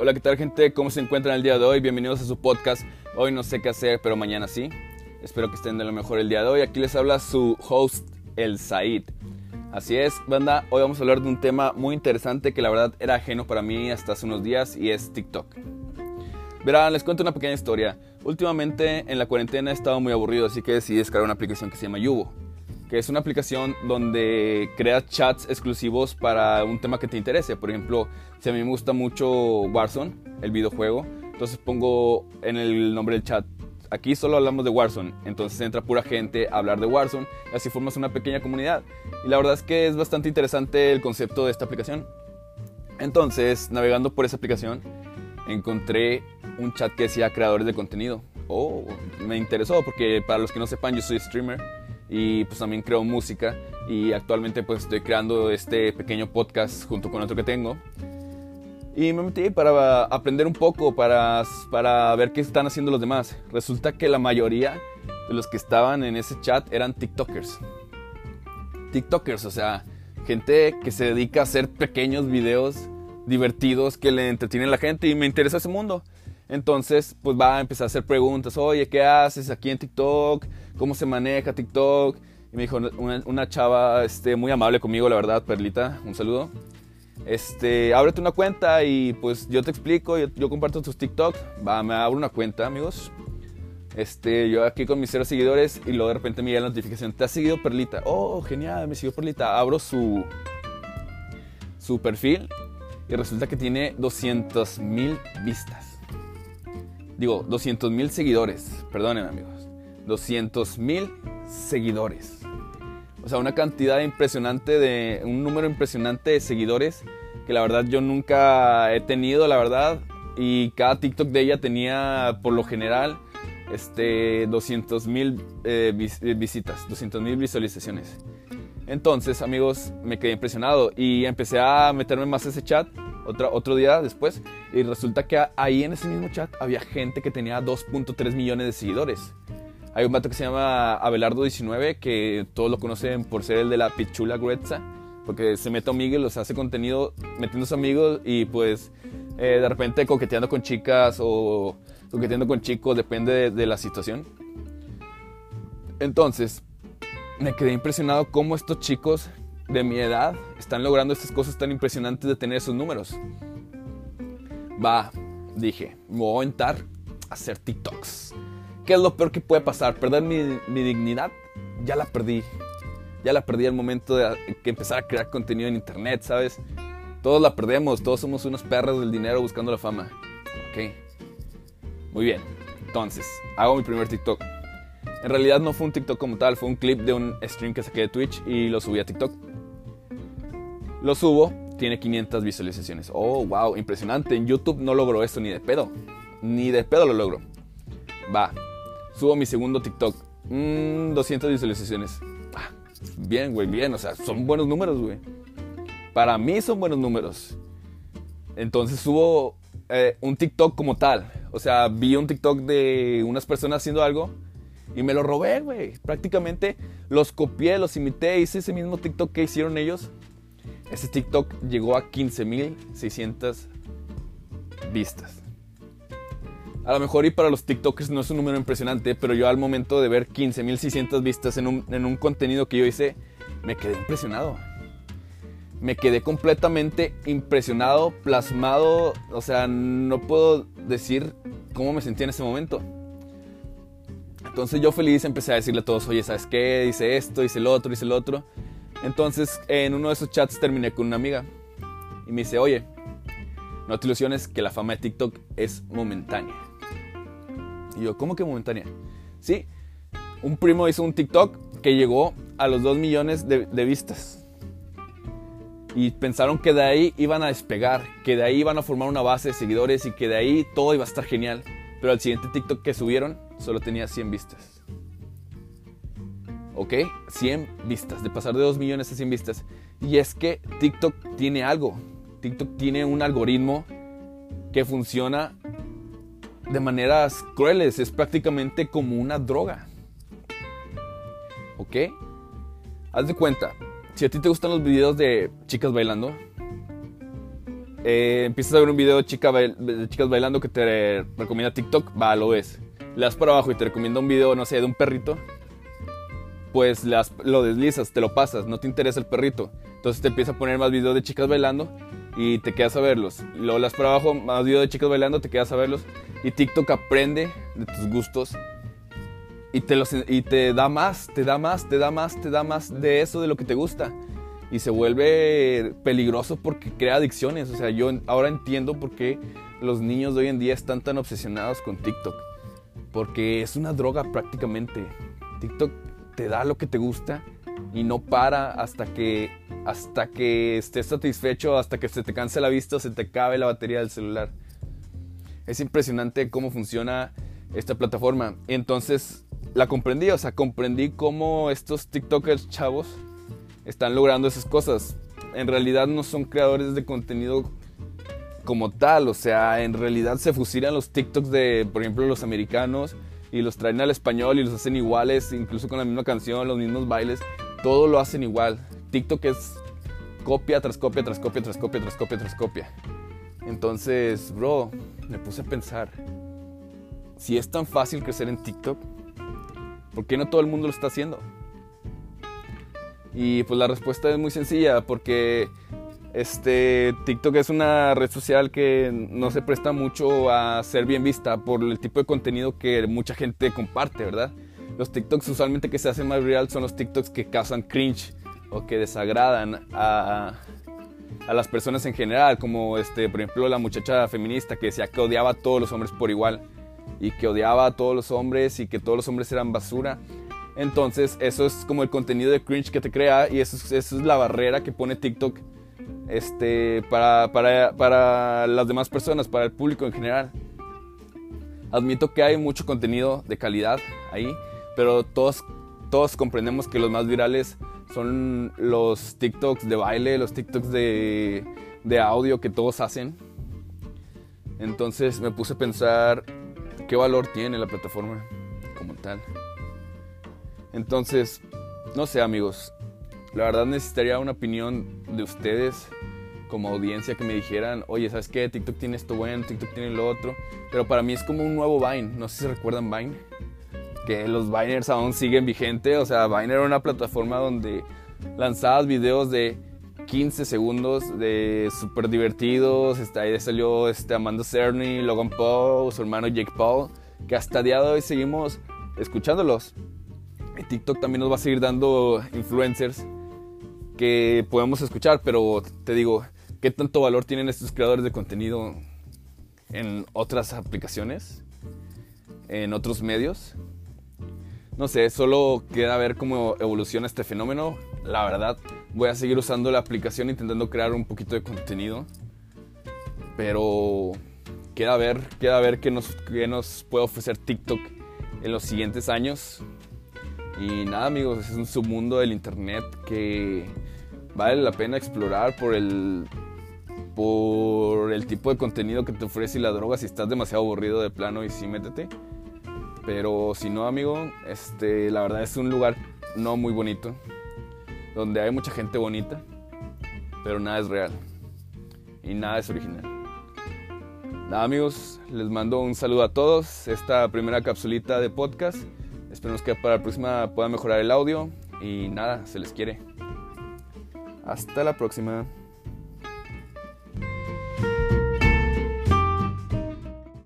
Hola, ¿qué tal gente? ¿Cómo se encuentran el día de hoy? Bienvenidos a su podcast. Hoy no sé qué hacer, pero mañana sí. Espero que estén de lo mejor el día de hoy. Aquí les habla su host, el Said. Así es, banda, hoy vamos a hablar de un tema muy interesante que la verdad era ajeno para mí hasta hace unos días y es TikTok. Verán, les cuento una pequeña historia. Últimamente en la cuarentena he estado muy aburrido, así que decidí descargar una aplicación que se llama Yubo que es una aplicación donde creas chats exclusivos para un tema que te interese. Por ejemplo, si a mí me gusta mucho Warzone, el videojuego, entonces pongo en el nombre del chat, aquí solo hablamos de Warzone, entonces entra pura gente a hablar de Warzone y así formas una pequeña comunidad. Y la verdad es que es bastante interesante el concepto de esta aplicación. Entonces, navegando por esa aplicación, encontré un chat que decía creadores de contenido. Oh, me interesó porque para los que no sepan, yo soy streamer y pues también creo música y actualmente pues estoy creando este pequeño podcast junto con otro que tengo. Y me metí para aprender un poco, para, para ver qué están haciendo los demás. Resulta que la mayoría de los que estaban en ese chat eran TikTokers. TikTokers, o sea, gente que se dedica a hacer pequeños videos divertidos que le entretienen a la gente y me interesa ese mundo. Entonces, pues va a empezar a hacer preguntas. Oye, ¿qué haces aquí en TikTok? ¿Cómo se maneja TikTok? Y me dijo una, chava este, muy amable conmigo, la verdad, Perlita, un saludo. Este, ábrete una cuenta y pues yo te explico, yo, comparto tus TikTok. Va, me abro una cuenta, amigos. Este, yo aquí con mis cero seguidores y luego de repente me llega la notificación. ¿Te ha seguido Perlita? Oh, genial, me siguió Perlita. Abro su, su perfil y resulta que tiene 200 mil vistas digo, 200 mil seguidores, perdonen amigos, 200 mil seguidores. O sea, una cantidad impresionante de, un número impresionante de seguidores que la verdad yo nunca he tenido, la verdad. Y cada TikTok de ella tenía, por lo general, este, 200 mil eh, eh, visitas, 200 mil visualizaciones. Entonces, amigos, me quedé impresionado y empecé a meterme más en ese chat otro, otro día después y resulta que ahí en ese mismo chat había gente que tenía 2.3 millones de seguidores. Hay un vato que se llama Abelardo19 que todos lo conocen por ser el de la Pichula Gruesa porque se mete a Miguel, los hace contenido metiendo a sus amigos y pues eh, de repente coqueteando con chicas o coqueteando con chicos, depende de la situación. Entonces, me quedé impresionado cómo estos chicos de mi edad están logrando estas cosas tan impresionantes de tener esos números. Va, dije, me voy a aventar a hacer TikToks. ¿Qué es lo peor que puede pasar? ¿Perder mi, mi dignidad? Ya la perdí. Ya la perdí al momento de que empezar a crear contenido en internet, ¿sabes? Todos la perdemos, todos somos unos perros del dinero buscando la fama. Ok. Muy bien. Entonces, hago mi primer TikTok. En realidad no fue un TikTok como tal, fue un clip de un stream que saqué de Twitch y lo subí a TikTok. Lo subo, tiene 500 visualizaciones. Oh, wow, impresionante. En YouTube no logro esto ni de pedo. Ni de pedo lo logro. Va, subo mi segundo TikTok. 200 mm, visualizaciones. Ah, bien, güey, bien. O sea, son buenos números, güey. Para mí son buenos números. Entonces subo eh, un TikTok como tal. O sea, vi un TikTok de unas personas haciendo algo y me lo robé, güey. Prácticamente los copié, los imité, hice ese mismo TikTok que hicieron ellos. Ese TikTok llegó a 15.600 vistas. A lo mejor y para los TikTokers no es un número impresionante, pero yo al momento de ver 15.600 vistas en un, en un contenido que yo hice, me quedé impresionado. Me quedé completamente impresionado, plasmado, o sea, no puedo decir cómo me sentí en ese momento. Entonces yo feliz empecé a decirle a todos, oye, ¿sabes qué? Dice esto, dice el otro, dice el otro. Entonces en uno de esos chats terminé con una amiga y me dice, oye, no te ilusiones que la fama de TikTok es momentánea. Y yo, ¿cómo que momentánea? Sí, un primo hizo un TikTok que llegó a los 2 millones de, vistas. Y pensaron que de ahí iban a despegar, que de ahí iban a formar una base de seguidores y que de ahí todo iba a estar genial. Pero al siguiente TikTok que subieron solo tenía 100 vistas. ¿Ok? 100 vistas, de pasar de 2 millones a 100 vistas. Y es que TikTok tiene algo. TikTok tiene un algoritmo que funciona de maneras crueles. Es prácticamente como una droga. ¿Ok? Haz de cuenta, si a ti te gustan los videos de chicas bailando, eh, empiezas a ver un video de, chica de chicas bailando que te recomienda TikTok, va, lo ves. Le das para abajo y te recomienda un video, no sé, de un perrito, pues las, lo deslizas, te lo pasas, no te interesa el perrito. Entonces te empieza a poner más videos de chicas bailando y te quedas a verlos. Luego las para abajo, más videos de chicas bailando, te quedas a verlos. Y TikTok aprende de tus gustos y te, los, y te da más, te da más, te da más, te da más de eso, de lo que te gusta. Y se vuelve peligroso porque crea adicciones. O sea, yo ahora entiendo por qué los niños de hoy en día están tan obsesionados con TikTok. Porque es una droga prácticamente. TikTok te da lo que te gusta y no para hasta que, hasta que estés satisfecho, hasta que se te canse la vista o se te acabe la batería del celular. Es impresionante cómo funciona esta plataforma. Entonces la comprendí, o sea, comprendí cómo estos TikTokers chavos están logrando esas cosas. En realidad no son creadores de contenido como tal, o sea, en realidad se fusilan los TikToks de, por ejemplo, los americanos y los traen al español y los hacen iguales, incluso con la misma canción, los mismos bailes, todo lo hacen igual. TikTok es copia tras copia, tras copia, tras copia, tras copia, tras copia. Entonces, bro, me puse a pensar, si es tan fácil crecer en TikTok, ¿por qué no todo el mundo lo está haciendo? Y pues la respuesta es muy sencilla, porque este TikTok es una red social que no se presta mucho a ser bien vista por el tipo de contenido que mucha gente comparte, ¿verdad? Los TikToks usualmente que se hacen más real son los TikToks que causan cringe o que desagradan a, a las personas en general, como este, por ejemplo la muchacha feminista que decía que odiaba a todos los hombres por igual y que odiaba a todos los hombres y que todos los hombres eran basura. Entonces, eso es como el contenido de cringe que te crea y eso es, eso es la barrera que pone TikTok este, para, para, para las demás personas, para el público en general. Admito que hay mucho contenido de calidad ahí, pero todos, todos comprendemos que los más virales son los TikToks de baile, los TikToks de, de audio que todos hacen. Entonces me puse a pensar qué valor tiene la plataforma como tal. Entonces, no sé amigos, la verdad necesitaría una opinión de ustedes como audiencia que me dijeran, oye, ¿sabes qué? TikTok tiene esto bueno, TikTok tiene lo otro. Pero para mí es como un nuevo Vine. No sé si recuerdan Vine. Que los Viners aún siguen vigentes. O sea, Vine era una plataforma donde lanzabas videos de 15 segundos de súper divertidos. Este, ahí salió este, Amanda Cerny, Logan Paul, su hermano Jake Paul. Que hasta día de hoy seguimos escuchándolos. TikTok también nos va a seguir dando influencers que podemos escuchar, pero te digo, ¿qué tanto valor tienen estos creadores de contenido en otras aplicaciones? ¿En otros medios? No sé, solo queda ver cómo evoluciona este fenómeno. La verdad, voy a seguir usando la aplicación intentando crear un poquito de contenido. Pero queda ver, queda ver qué nos, qué nos puede ofrecer TikTok en los siguientes años. Y nada amigos, es un submundo del internet que vale la pena explorar por el, por el tipo de contenido que te ofrece y la droga si estás demasiado aburrido de plano y sí métete. Pero si no amigo, este, la verdad es un lugar no muy bonito, donde hay mucha gente bonita, pero nada es real y nada es original. Nada amigos, les mando un saludo a todos, esta primera capsulita de podcast Esperemos que para la próxima pueda mejorar el audio y nada, se les quiere. Hasta la próxima.